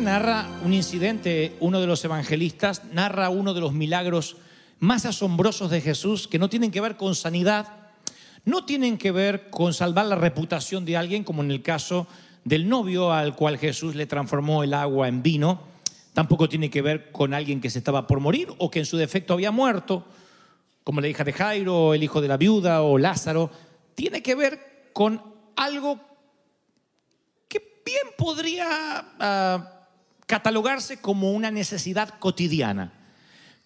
Narra un incidente, uno de los evangelistas narra uno de los milagros más asombrosos de Jesús que no tienen que ver con sanidad, no tienen que ver con salvar la reputación de alguien, como en el caso del novio al cual Jesús le transformó el agua en vino, tampoco tiene que ver con alguien que se estaba por morir o que en su defecto había muerto, como la hija de Jairo, el hijo de la viuda o Lázaro, tiene que ver con algo que bien podría ah, catalogarse como una necesidad cotidiana,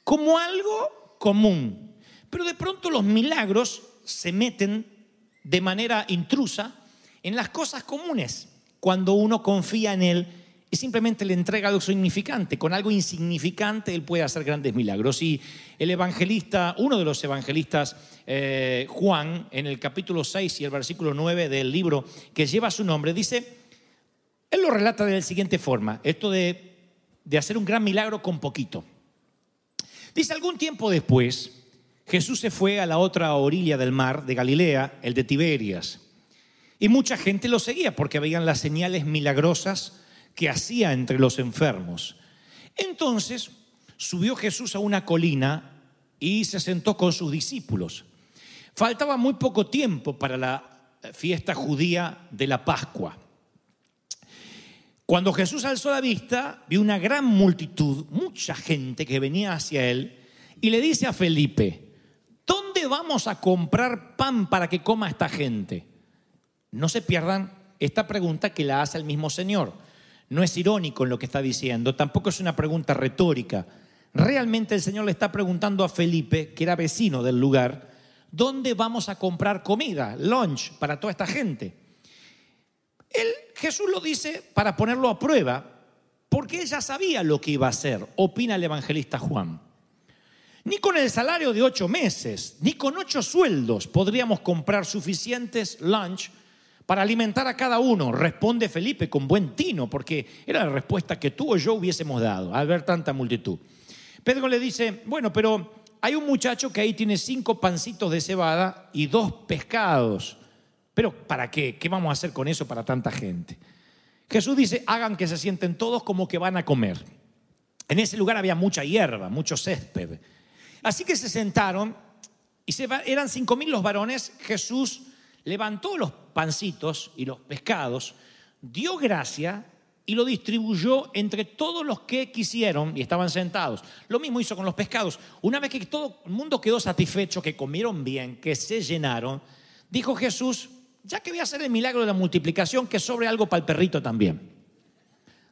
como algo común. Pero de pronto los milagros se meten de manera intrusa en las cosas comunes, cuando uno confía en Él y simplemente le entrega algo significante. Con algo insignificante Él puede hacer grandes milagros. Y el evangelista, uno de los evangelistas, eh, Juan, en el capítulo 6 y el versículo 9 del libro que lleva su nombre, dice, él lo relata de la siguiente forma, esto de, de hacer un gran milagro con poquito. Dice, algún tiempo después, Jesús se fue a la otra orilla del mar de Galilea, el de Tiberias. Y mucha gente lo seguía porque veían las señales milagrosas que hacía entre los enfermos. Entonces subió Jesús a una colina y se sentó con sus discípulos. Faltaba muy poco tiempo para la fiesta judía de la Pascua. Cuando Jesús alzó la vista, vio una gran multitud, mucha gente que venía hacia él, y le dice a Felipe, ¿dónde vamos a comprar pan para que coma esta gente? No se pierdan esta pregunta que la hace el mismo Señor. No es irónico en lo que está diciendo, tampoco es una pregunta retórica. Realmente el Señor le está preguntando a Felipe, que era vecino del lugar, ¿dónde vamos a comprar comida, lunch para toda esta gente? Él, Jesús lo dice para ponerlo a prueba, porque ella sabía lo que iba a hacer, opina el evangelista Juan. Ni con el salario de ocho meses, ni con ocho sueldos podríamos comprar suficientes lunch para alimentar a cada uno, responde Felipe con buen tino, porque era la respuesta que tú o yo hubiésemos dado al ver tanta multitud. Pedro le dice, bueno, pero hay un muchacho que ahí tiene cinco pancitos de cebada y dos pescados. Pero ¿para qué? ¿Qué vamos a hacer con eso para tanta gente? Jesús dice, hagan que se sienten todos como que van a comer. En ese lugar había mucha hierba, mucho césped. Así que se sentaron y se eran cinco mil los varones. Jesús levantó los pancitos y los pescados, dio gracia y lo distribuyó entre todos los que quisieron y estaban sentados. Lo mismo hizo con los pescados. Una vez que todo el mundo quedó satisfecho, que comieron bien, que se llenaron, dijo Jesús, ya que voy a hacer el milagro de la multiplicación, que sobre algo para el perrito también.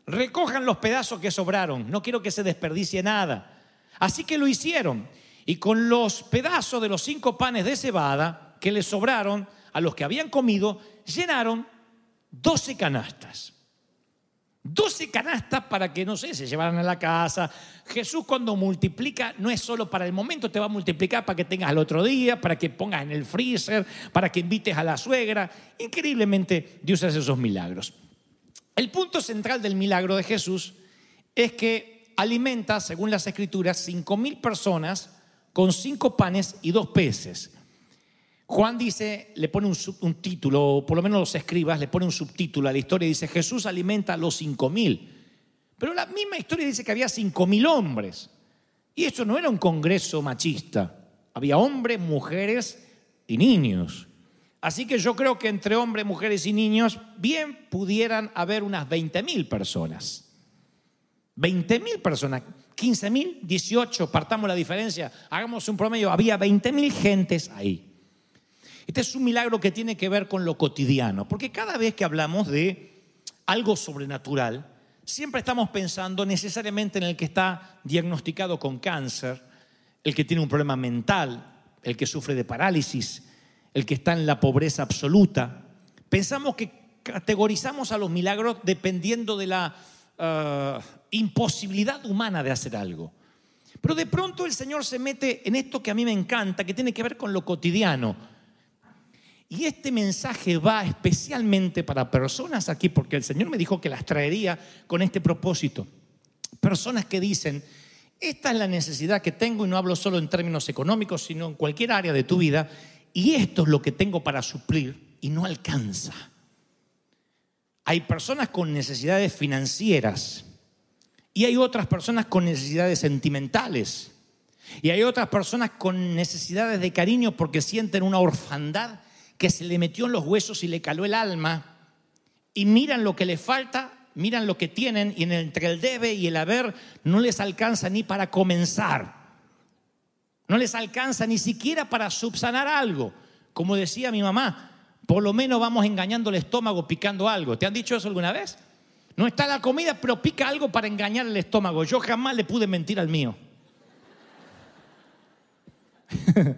Recojan los pedazos que sobraron, no quiero que se desperdicie nada. Así que lo hicieron. Y con los pedazos de los cinco panes de cebada que les sobraron a los que habían comido, llenaron 12 canastas. 12 canastas para que, no sé, se llevaran a la casa. Jesús cuando multiplica no es solo para el momento, te va a multiplicar para que tengas al otro día, para que pongas en el freezer, para que invites a la suegra. Increíblemente Dios hace esos milagros. El punto central del milagro de Jesús es que alimenta, según las escrituras, cinco mil personas con cinco panes y dos peces. Juan dice, le pone un, título, o por lo menos los escribas le pone un subtítulo a la historia dice, Jesús alimenta a los cinco mil. Pero la misma historia dice que había cinco mil hombres. Y eso no era un congreso machista. Había hombres, mujeres y niños. Así que yo creo que entre hombres, mujeres y niños bien pudieran haber unas 20 mil personas. 20 mil personas, 15 mil, 18, partamos la diferencia, hagamos un promedio, había 20 mil gentes ahí. Este es un milagro que tiene que ver con lo cotidiano, porque cada vez que hablamos de algo sobrenatural, siempre estamos pensando necesariamente en el que está diagnosticado con cáncer, el que tiene un problema mental, el que sufre de parálisis, el que está en la pobreza absoluta. Pensamos que categorizamos a los milagros dependiendo de la ah, imposibilidad humana de hacer algo. Pero de pronto el Señor se mete en esto que a mí me encanta, que tiene que ver con lo cotidiano. Y este mensaje va especialmente para personas aquí, porque el Señor me dijo que las traería con este propósito. Personas que dicen, esta es la necesidad que tengo y no hablo solo en términos económicos, sino en cualquier área de tu vida, y esto es lo que tengo para suplir y no alcanza. Hay personas con necesidades financieras y hay otras personas con necesidades sentimentales. Y hay otras personas con necesidades de cariño porque sienten una orfandad que se le metió en los huesos y le caló el alma. Y miran lo que le falta, miran lo que tienen y entre el debe y el haber no les alcanza ni para comenzar. No les alcanza ni siquiera para subsanar algo. Como decía mi mamá, por lo menos vamos engañando el estómago picando algo. ¿Te han dicho eso alguna vez? No está la comida, pero pica algo para engañar el estómago. Yo jamás le pude mentir al mío.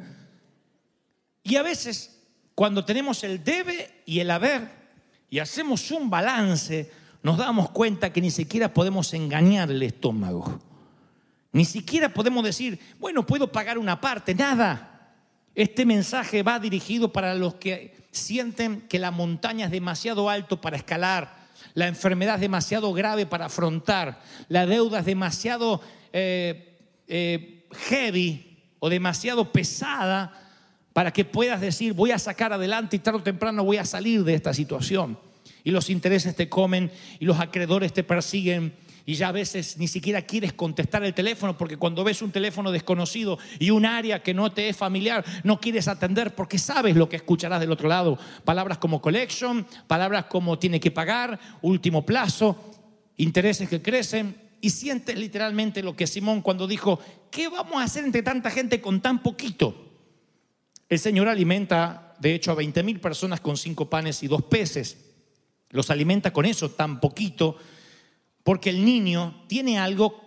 y a veces, cuando tenemos el debe y el haber y hacemos un balance, nos damos cuenta que ni siquiera podemos engañar el estómago. Ni siquiera podemos decir, bueno, puedo pagar una parte, nada. Este mensaje va dirigido para los que sienten que la montaña es demasiado alto para escalar, la enfermedad es demasiado grave para afrontar, la deuda es demasiado eh, eh, heavy o demasiado pesada para que puedas decir voy a sacar adelante y tarde o temprano voy a salir de esta situación. Y los intereses te comen y los acreedores te persiguen y ya a veces ni siquiera quieres contestar el teléfono porque cuando ves un teléfono desconocido y un área que no te es familiar, no quieres atender porque sabes lo que escucharás del otro lado. Palabras como collection, palabras como tiene que pagar, último plazo, intereses que crecen y sientes literalmente lo que Simón cuando dijo, ¿qué vamos a hacer entre tanta gente con tan poquito? El Señor alimenta, de hecho, a 20 mil personas con cinco panes y dos peces. Los alimenta con eso, tan poquito, porque el niño tiene algo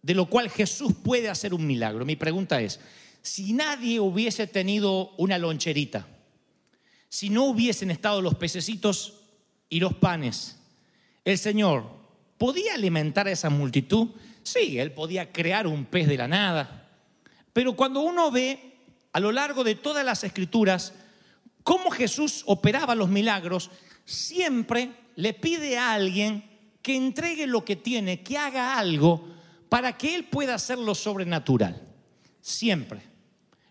de lo cual Jesús puede hacer un milagro. Mi pregunta es, si nadie hubiese tenido una loncherita, si no hubiesen estado los pececitos y los panes, el Señor podía alimentar a esa multitud. Sí, Él podía crear un pez de la nada. Pero cuando uno ve a lo largo de todas las escrituras cómo Jesús operaba los milagros, siempre le pide a alguien que entregue lo que tiene, que haga algo para que Él pueda hacer lo sobrenatural. Siempre.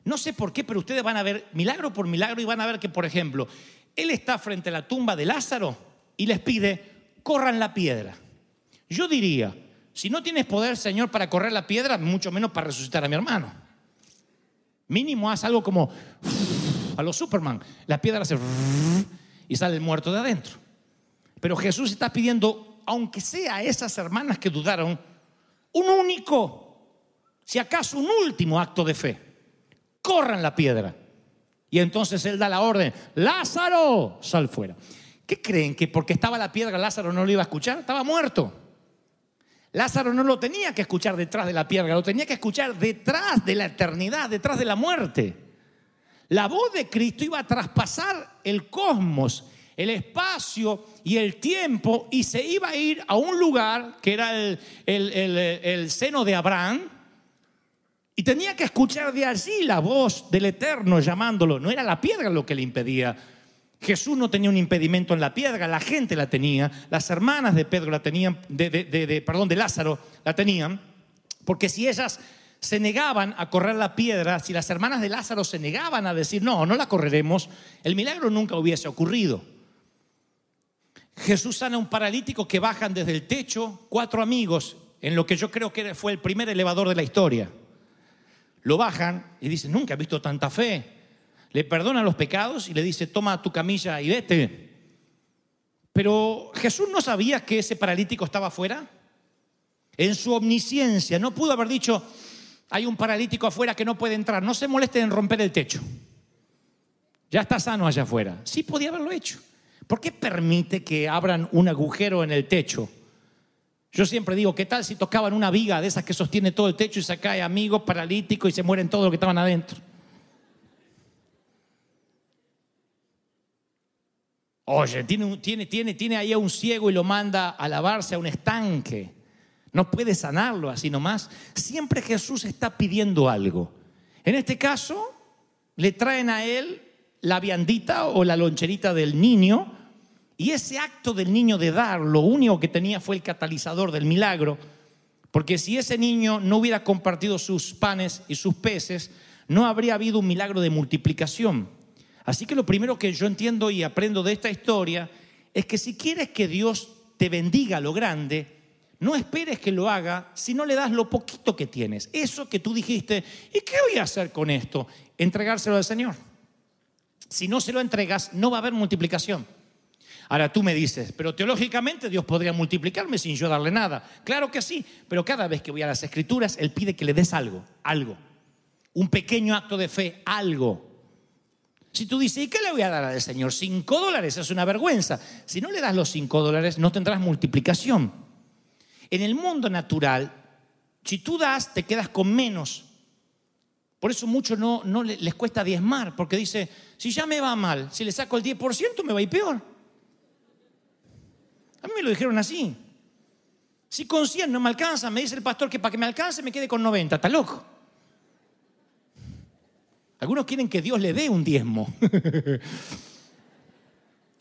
No sé por qué, pero ustedes van a ver milagro por milagro y van a ver que, por ejemplo, Él está frente a la tumba de Lázaro y les pide, corran la piedra. Yo diría, si no tienes poder, Señor, para correr la piedra, mucho menos para resucitar a mi hermano. Mínimo haz algo como a los Superman. La piedra hace y sale el muerto de adentro. Pero Jesús está pidiendo aunque sea esas hermanas que dudaron, un único, si acaso un último acto de fe. Corran la piedra. Y entonces él da la orden, Lázaro, sal fuera. ¿Qué creen? ¿Que porque estaba la piedra Lázaro no lo iba a escuchar? Estaba muerto. Lázaro no lo tenía que escuchar detrás de la piedra, lo tenía que escuchar detrás de la eternidad, detrás de la muerte. La voz de Cristo iba a traspasar el cosmos el espacio y el tiempo y se iba a ir a un lugar que era el, seno de Abraham y tenía que escuchar de allí la voz del Eterno llamándolo. No era la piedra lo que le impedía. Jesús no tenía un impedimento en la piedra, la gente la tenía, las hermanas de Pedro la tenían, de, perdón, de Lázaro la tenían, porque si ellas se negaban a correr la piedra, si las hermanas de Lázaro se negaban a decir, no, no la correremos, el milagro nunca hubiese ocurrido. Jesús sana a un paralítico que bajan desde el techo cuatro amigos en lo que yo creo que fue el primer elevador de la historia. Lo bajan y dicen, nunca he visto tanta fe. Le perdonan los pecados y le dice, toma tu camilla y vete. Pero Jesús no sabía que ese paralítico estaba afuera. En su omnisciencia no pudo haber dicho, hay un paralítico afuera que no puede entrar, no se moleste en romper el techo. Ya está sano allá afuera. Sí podía haberlo hecho. ¿Por qué permite que abran un agujero en el techo? Yo siempre digo, ¿qué tal si tocaban una viga de esas que sostiene todo el techo y se cae amigo paralítico y se mueren todos los que estaban adentro? Oye, tiene, tiene ahí a un ciego y lo manda a lavarse a un estanque. No puede sanarlo así nomás. Siempre Jesús está pidiendo algo. En este caso, le traen a él la viandita o la loncherita del niño y ese acto del niño de dar, lo único que tenía fue el catalizador del milagro. Porque si ese niño no hubiera compartido sus panes y sus peces, no habría habido un milagro de multiplicación. Así que lo primero que yo entiendo y aprendo de esta historia es que si quieres que Dios te bendiga lo grande, no esperes que lo haga si no le das lo poquito que tienes. Eso que tú dijiste, ¿y qué voy a hacer con esto? Entregárselo al Señor. Si no se lo entregas, no va a haber multiplicación. Ahora tú me dices, pero teológicamente Dios podría multiplicarme sin yo darle nada. Claro que sí, pero cada vez que voy a las escrituras, Él pide que le des algo, algo. Un pequeño acto de fe, algo. Si tú dices, ¿y qué le voy a dar al Señor? Cinco dólares, es una vergüenza. Si no le das los cinco dólares, no tendrás multiplicación. En el mundo natural, si tú das, te quedas con menos. Por eso muchos no, no le- les cuesta diezmar, porque dice, si ya me va mal, si le saco el 10%, me va a ir peor. A mí me lo dijeron así. Si con 100 no me alcanza, me dice el pastor que para que me alcance me quede con 90. ¿Está loco? Algunos quieren que Dios le dé un diezmo.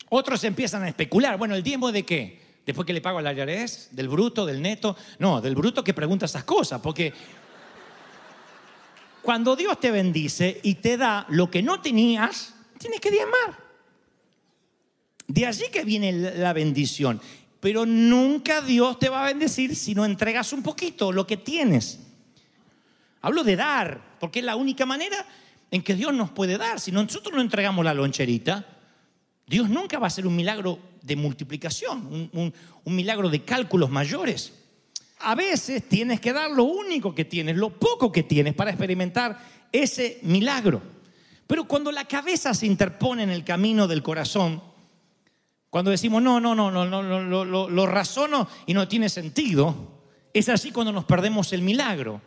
Otros empiezan a especular. Bueno, ¿el diezmo de qué? Después que le pago al IRS, del bruto, del neto. No, del bruto que pregunta esas cosas, porque cuando Dios te bendice y te da lo que no tenías, tienes que diezmar. De allí que viene la bendición. Pero nunca Dios te va a bendecir si no entregas un poquito lo que tienes. Hablo de dar, porque es la única manera en que Dios nos puede dar. Si nosotros no entregamos la loncherita, Dios nunca va a hacer un milagro de multiplicación, un, milagro de cálculos mayores. A veces tienes que dar lo único que tienes, lo poco que tienes para experimentar ese milagro. Pero cuando la cabeza se interpone en el camino del corazón, cuando decimos, no, no, no, no, no, no, lo, lo- lo razono y no tiene sentido, es así cuando nos perdemos el milagro.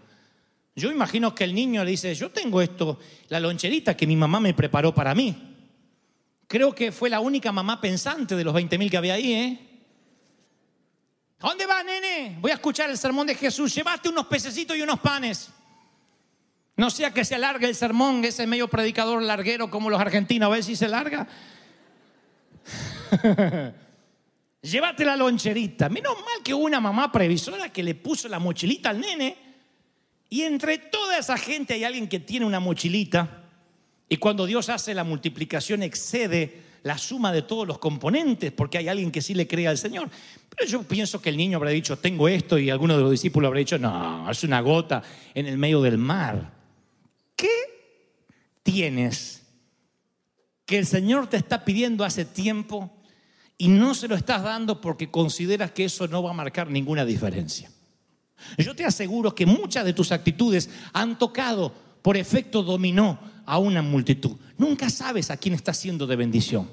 Yo imagino que el niño le dice, yo tengo esto, la loncherita que mi mamá me preparó para mí. Creo que fue la única mamá pensante de los 20 mil que había ahí, ¿eh? ¿A dónde vas, nene? Voy a escuchar el sermón de Jesús. Llevaste unos pececitos y unos panes. No sea que se alargue el sermón, ese medio predicador larguero como los argentinos, a ver si se larga. Llévate la loncherita. Menos mal que una mamá previsora que le puso la mochilita al nene. Y entre toda esa gente hay alguien que tiene una mochilita. Y cuando Dios hace la multiplicación excede la suma de todos los componentes, porque hay alguien que sí le cree al Señor. Pero yo pienso que el niño habrá dicho, tengo esto, y alguno de los discípulos habrá dicho, no, es una gota en el medio del mar. ¿Qué tienes que el Señor te está pidiendo hace tiempo y no se lo estás dando porque consideras que eso no va a marcar ninguna diferencia? Yo te aseguro que muchas de tus actitudes han tocado por efecto dominó a una multitud. Nunca sabes a quién está siendo de bendición.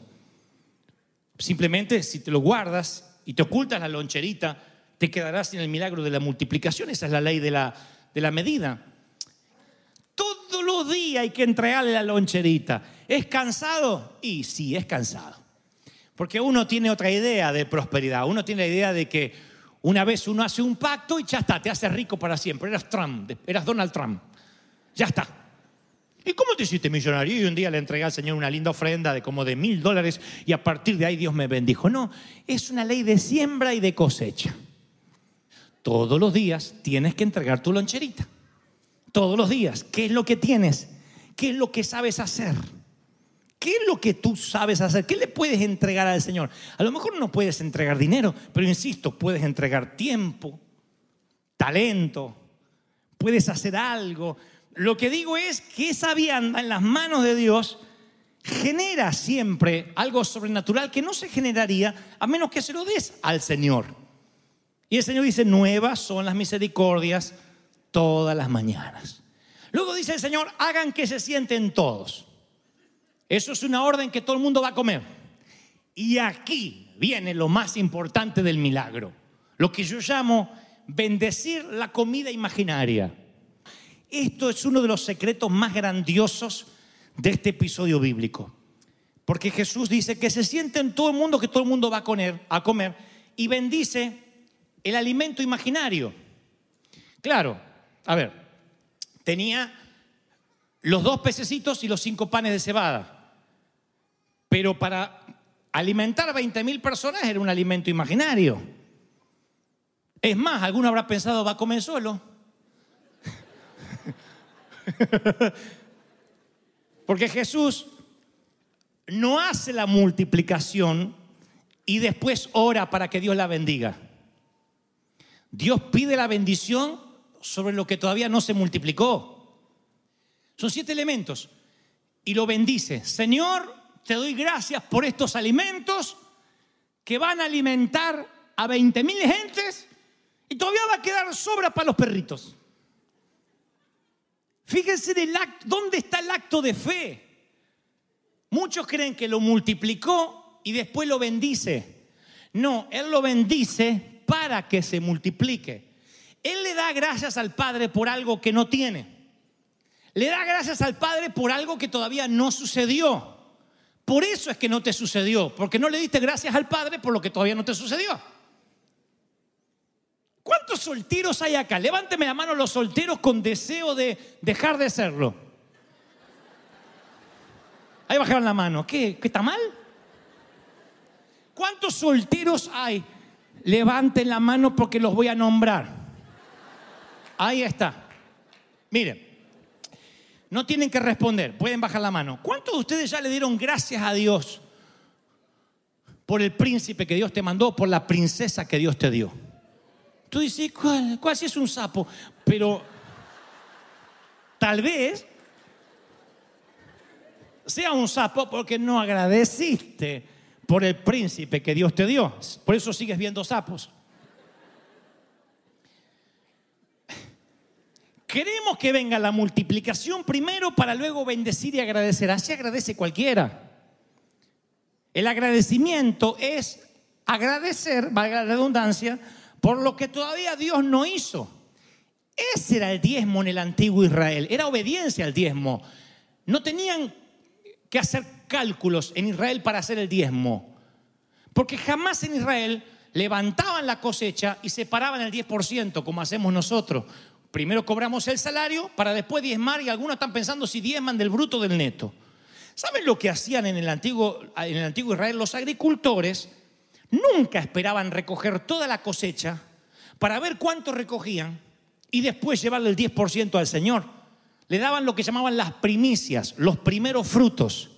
Simplemente si te lo guardas y te ocultas la loncherita, te quedarás sin el milagro de la multiplicación. Esa es la ley de la, de la medida. Todos los días hay que entregarle la loncherita. ¿Es cansado? Y sí, es cansado. Porque uno tiene otra idea de prosperidad. Uno tiene la idea de que una vez uno hace un pacto y ya está, te hace rico para siempre. Eras Trump, eras Donald Trump. Ya está. ¿Y cómo te hiciste millonario? Y un día le entregué al Señor una linda ofrenda de como de mil dólares y a partir de ahí Dios me bendijo. No, es una ley de siembra y de cosecha. Todos los días tienes que entregar tu loncherita. Todos los días. ¿Qué es lo que tienes? ¿Qué es lo que sabes hacer? ¿Qué es lo que tú sabes hacer? ¿Qué le puedes entregar al Señor? A lo mejor no puedes entregar dinero, pero insisto, puedes entregar tiempo, talento, puedes hacer algo. Lo que digo es que esa vianda en las manos de Dios genera siempre algo sobrenatural que no se generaría a menos que se lo des al Señor. Y el Señor dice, nuevas son las misericordias todas las mañanas. Luego dice el Señor, hagan que se sienten todos. Eso es una orden que todo el mundo va a comer. Y aquí viene lo más importante del milagro, lo que yo llamo bendecir la comida imaginaria. Esto es uno de los secretos más grandiosos de este episodio bíblico. Porque Jesús dice que se siente en todo el mundo que todo el mundo va a comer, a comer y bendice el alimento imaginario. Claro, a ver, tenía los dos pececitos y los cinco panes de cebada. Pero para alimentar a 20 mil personas era un alimento imaginario. Es más, alguno habrá pensado, va a comer solo. Porque Jesús no hace la multiplicación y después ora para que Dios la bendiga. Dios pide la bendición sobre lo que todavía no se multiplicó. Son siete elementos. Y lo bendice. Señor, te doy gracias por estos alimentos que van a alimentar a 20 mil gentes y todavía va a quedar sobra para los perritos. Fíjense dónde está el acto de fe. Muchos creen que lo multiplicó y después lo bendice. No, Él lo bendice para que se multiplique. Él le da gracias al Padre por algo que no tiene. Le da gracias al Padre por algo que todavía no sucedió. Por eso es que no te sucedió, porque no le diste gracias al Padre por lo que todavía no te sucedió. ¿Cuántos solteros hay acá? Levánteme la mano los solteros con deseo de dejar de serlo. Ahí bajaron la mano. ¿Qué? ¿Qué está mal? ¿Cuántos solteros hay? Levanten la mano porque los voy a nombrar. Ahí está. Miren, no tienen que responder, pueden bajar la mano. ¿Cuántos de ustedes ya le dieron gracias a Dios por el príncipe que Dios te mandó, por la princesa que Dios te dio? Tú dices, ¿cuál, cuál si es un sapo? Pero tal vez sea un sapo porque no agradeciste por el príncipe que Dios te dio. Por eso sigues viendo sapos. Queremos que venga la multiplicación primero para luego bendecir y agradecer. Así agradece cualquiera. El agradecimiento es agradecer, valga la redundancia, por lo que todavía Dios no hizo. Ese era el diezmo en el antiguo Israel, era obediencia al diezmo. No tenían que hacer cálculos en Israel para hacer el diezmo, porque jamás en Israel levantaban la cosecha y separaban el 10%, como hacemos nosotros. Primero cobramos el salario para después diezmar y algunos están pensando si diezman del bruto del neto. ¿Saben lo que hacían en el antiguo, en el antiguo Israel? Los agricultores nunca esperaban recoger toda la cosecha para ver cuánto recogían y después llevarle el 10% al Señor. Le daban lo que llamaban las primicias, los primeros frutos.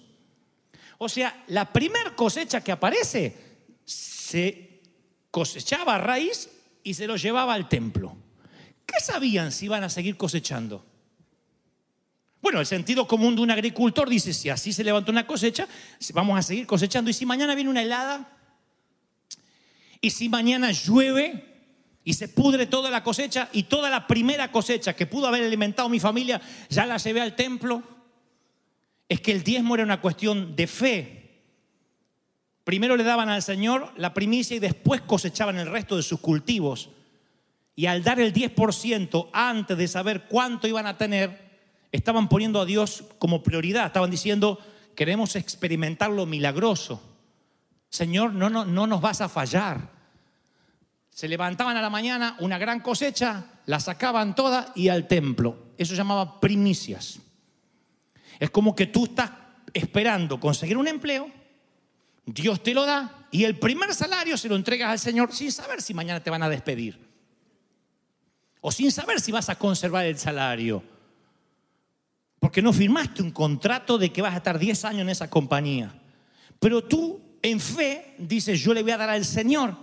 O sea, la primer cosecha que aparece se cosechaba a raíz y se lo llevaba al templo. ¿Qué sabían si iban a seguir cosechando? Bueno, el sentido común de un agricultor dice, si así se levanta una cosecha, vamos a seguir cosechando. Y si mañana viene una helada, y si mañana llueve y se pudre toda la cosecha y toda la primera cosecha que pudo haber alimentado mi familia, ya la llevé al templo, es que el diezmo era una cuestión de fe. Primero le daban al Señor la primicia y después cosechaban el resto de sus cultivos. Y al dar el 10% antes de saber cuánto iban a tener, estaban poniendo a Dios como prioridad. Estaban diciendo, queremos experimentar lo milagroso. Señor, no, no, no nos vas a fallar. Se levantaban a la mañana, una gran cosecha, la sacaban toda y al templo. Eso se llamaba primicias. Es como que tú estás esperando conseguir un empleo, Dios te lo da y el primer salario se lo entregas al Señor sin saber si mañana te van a despedir o sin saber si vas a conservar el salario. Porque no firmaste un contrato de que vas a estar 10 años en esa compañía. Pero tú, en fe, dices, yo le voy a dar al Señor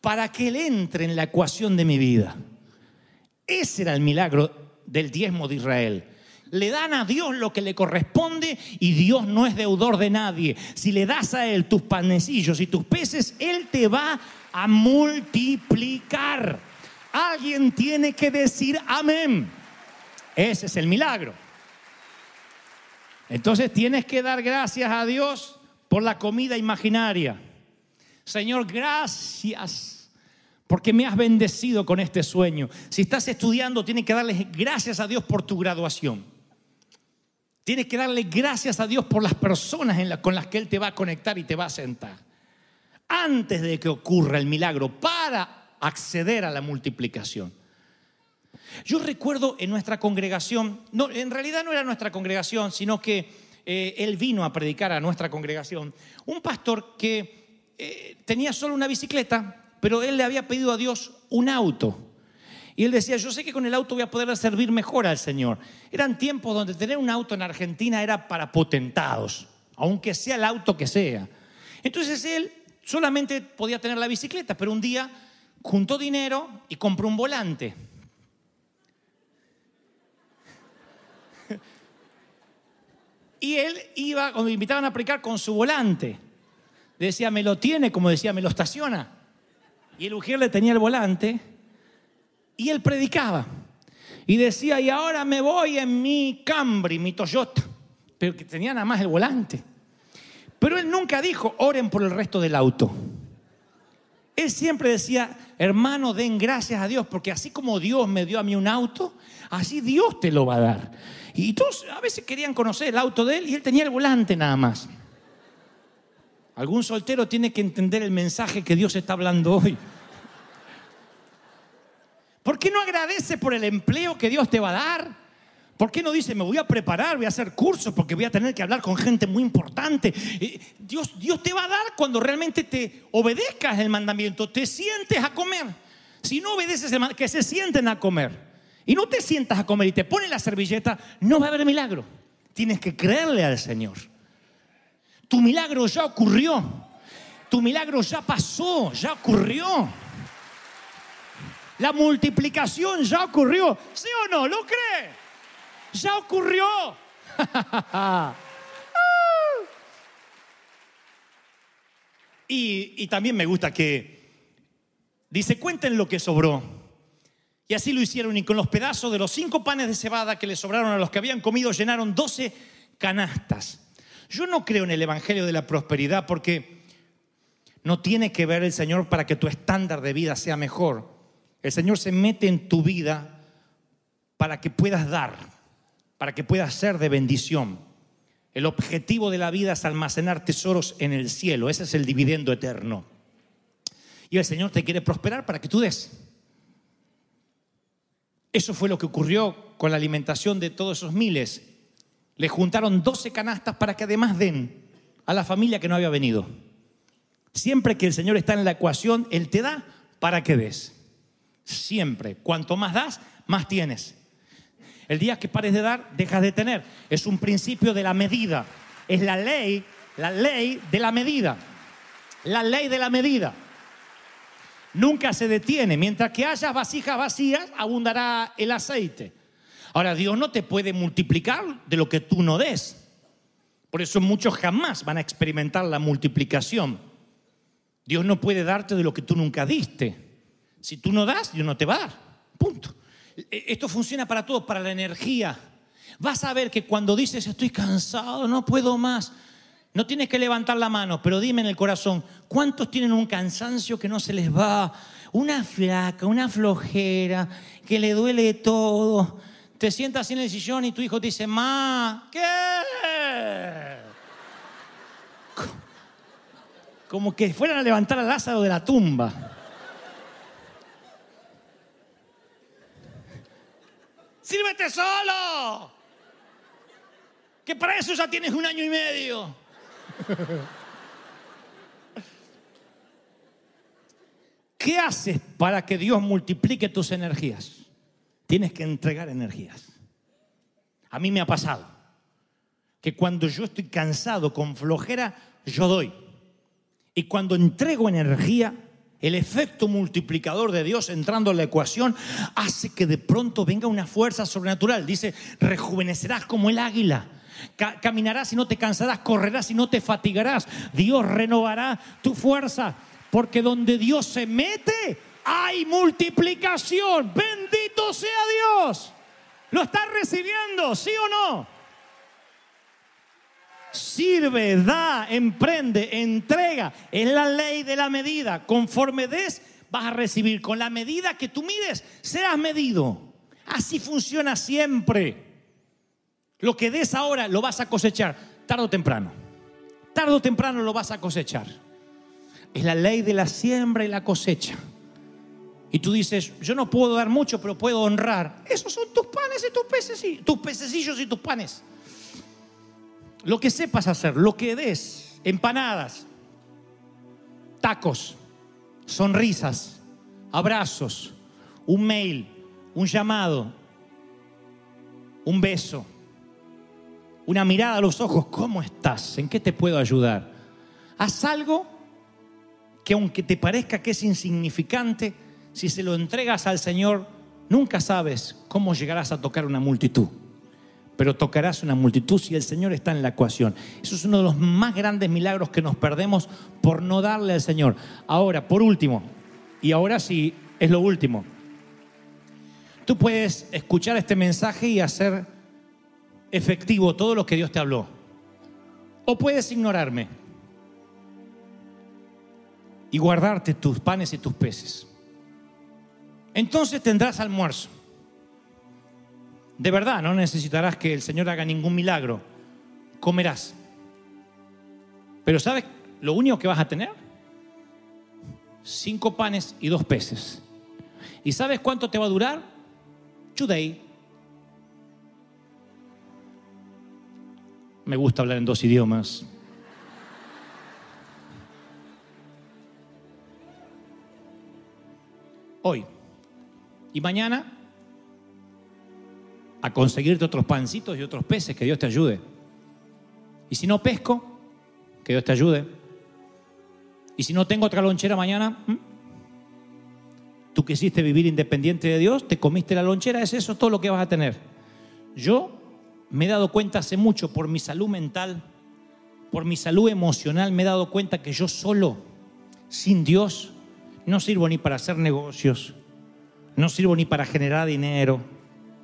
para que Él entre en la ecuación de mi vida. Ese era el milagro del diezmo de Israel. Le dan a Dios lo que le corresponde y Dios no es deudor de nadie. Si le das a Él tus panecillos y tus peces, Él te va a multiplicar. Alguien tiene que decir amén. Ese es el milagro. Entonces tienes que dar gracias a Dios por la comida imaginaria. Señor, gracias porque me has bendecido con este sueño. Si estás estudiando, tienes que darles gracias a Dios por tu graduación. Tienes que darle gracias a Dios por las personas con las que Él te va a conectar y te va a sentar. Antes de que ocurra el milagro, para acceder a la multiplicación. Yo recuerdo en nuestra congregación, no, en realidad no era nuestra congregación, sino que eh, él vino a predicar a nuestra congregación, un pastor que eh, tenía solo una bicicleta, pero él le había pedido a Dios un auto. Y él decía, yo sé que con el auto voy a poder servir mejor al Señor. Eran tiempos donde tener un auto en Argentina era para potentados, aunque sea el auto que sea. Entonces él solamente podía tener la bicicleta, pero un día juntó dinero y compró un volante. Y él iba, cuando me invitaban a predicar, con su volante. Decía, me lo tiene, como decía, me lo estaciona. Y el Ujier le tenía el volante y él predicaba. Y decía, y ahora me voy en mi Camry, mi Toyota. Pero que tenía nada más el volante. Pero él nunca dijo, oren por el resto del auto. Él siempre decía, hermano, den gracias a Dios, porque así como Dios me dio a mí un auto, así Dios te lo va a dar. Y todos a veces querían conocer el auto de él y él tenía el volante nada más. Algún soltero tiene que entender el mensaje que Dios está hablando hoy. ¿Por qué no agradece por el empleo que Dios te va a dar? ¿Por qué no dice, me voy a preparar, voy a hacer cursos porque voy a tener que hablar con gente muy importante? Dios, Dios te va a dar cuando realmente te obedezcas el mandamiento, te sientes a comer. Si no obedeces, el man- que se sienten a comer. Y no te sientas a comer y te pones la servilleta, no va a haber milagro. Tienes que creerle al Señor. Tu milagro ya ocurrió. Tu milagro ya pasó, ya ocurrió. La multiplicación ya ocurrió. ¿Sí o no? ¿Lo cree? Ya ocurrió. y, también me gusta que dice, cuenten lo que sobró. Y así lo hicieron y con los pedazos de los cinco panes de cebada que le sobraron a los que habían comido llenaron doce canastas. Yo no creo en el Evangelio de la Prosperidad porque no tiene que ver el Señor para que tu estándar de vida sea mejor. El Señor se mete en tu vida para que puedas dar, para que puedas ser de bendición. El objetivo de la vida es almacenar tesoros en el cielo. Ese es el dividendo eterno. Y el Señor te quiere prosperar para que tú des. Eso fue lo que ocurrió con la alimentación de todos esos miles. Le juntaron 12 canastas para que además den a la familia que no había venido. Siempre que el Señor está en la ecuación, Él te da para que des. Siempre. Cuanto más das, más tienes. El día que pares de dar, dejas de tener. Es un principio de la medida. Es la ley, la ley de la medida. La ley de la medida. Nunca se detiene. Mientras que haya vasijas vacías, abundará el aceite. Ahora, Dios no te puede multiplicar de lo que tú no des. Por eso muchos jamás van a experimentar la multiplicación. Dios no puede darte de lo que tú nunca diste. Si tú no das, Dios no te va a dar. Punto. E- Esto funciona para todo, para la energía. Vas a ver que cuando dices estoy cansado, no puedo más, no tienes que levantar la mano, pero dime en el corazón, ¿cuántos tienen un cansancio que no se les va? Una flaca, una flojera, que le duele todo. Te sientas en el sillón y tu hijo te dice, ma, ¿qué? Como que fueran a levantar a Lázaro de la tumba. ¡Sírvete solo! Que para eso ya tienes un año y medio. ¿Qué haces para que Dios multiplique tus energías? Tienes que entregar energías. A mí me ha pasado que cuando yo estoy cansado, con flojera, yo doy. Y cuando entrego energía, el efecto multiplicador de Dios entrando en la ecuación hace que de pronto venga una fuerza sobrenatural. Dice, rejuvenecerás como el águila. Ca- caminarás y no te cansarás, correrás y no te fatigarás. Dios renovará tu fuerza, porque donde Dios se mete, hay multiplicación. Bendito sea Dios. ¿Lo estás recibiendo? ¿Sí o no? Sirve, da, emprende, entrega. Es la ley de la medida. Conforme des, vas a recibir. Con la medida que tú mides, serás medido. Así funciona siempre. Lo que des ahora lo vas a cosechar, tarde o temprano. Tarde o temprano lo vas a cosechar. Es la ley de la siembra y la cosecha. Y tú dices, yo no puedo dar mucho, pero puedo honrar. Esos son tus panes y tus peces, tus pececillos y tus panes. Lo que sepas hacer, lo que des, empanadas, tacos, sonrisas, abrazos, un mail, un llamado, un beso, una mirada a los ojos. ¿Cómo estás? ¿En qué te puedo ayudar? Haz algo que aunque te parezca que es insignificante, si se lo entregas al Señor, nunca sabes cómo llegarás a tocar una multitud. Pero tocarás una multitud si el Señor está en la ecuación. Eso es uno de los más grandes milagros que nos perdemos por no darle al Señor. Ahora, por último, y ahora sí es lo último. Tú puedes escuchar este mensaje y hacer efectivo todo lo que Dios te habló. O puedes ignorarme y guardarte tus panes y tus peces. Entonces tendrás almuerzo. De verdad, no necesitarás que el Señor haga ningún milagro. Comerás. Pero ¿sabes lo único que vas a tener? Cinco panes y dos peces. ¿Y sabes cuánto te va a durar? Today. Me gusta hablar en dos idiomas. Hoy. Y mañana a conseguirte otros pancitos y otros peces, que Dios te ayude. Y si no pesco, que Dios te ayude. Y si no tengo otra lonchera mañana, tú quisiste vivir independiente de Dios, te comiste la lonchera, es eso todo lo que vas a tener. Yo me he dado cuenta hace mucho por mi salud mental, por mi salud emocional, me he dado cuenta que yo solo, sin Dios, no sirvo ni para hacer negocios, no sirvo ni para generar dinero.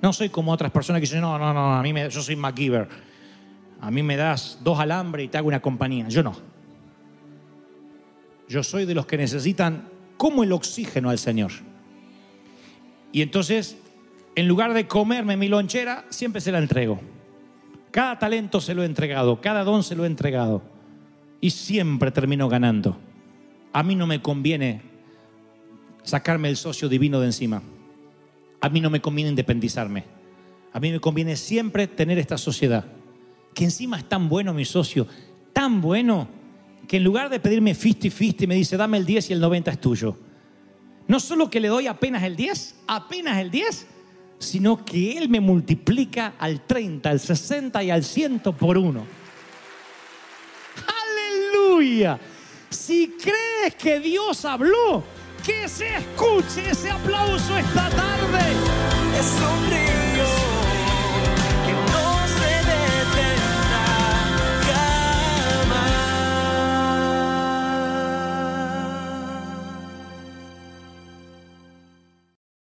No soy como otras personas que dicen, no, no, no, a mí me, yo soy MacGyver. A mí me das dos alambres y te hago una compañía. Yo no. Yo soy de los que necesitan como el oxígeno al Señor. Y entonces, en lugar de comerme mi lonchera, siempre se la entrego. Cada talento se lo he entregado, cada don se lo he entregado. Y siempre termino ganando. A mí no me conviene sacarme el socio divino de encima. A mí no me conviene independizarme. A mí me conviene siempre tener esta sociedad. Que encima es tan bueno mi socio, tan bueno, que en lugar de pedirme 50-50 me dice, dame el 10 y el 90 es tuyo. No solo que le doy apenas el 10, apenas el 10, sino que Él me multiplica al 30, al 60 y al 100 por uno. Aleluya. Si crees que Dios habló, que se escuche ese aplauso esta tarde. es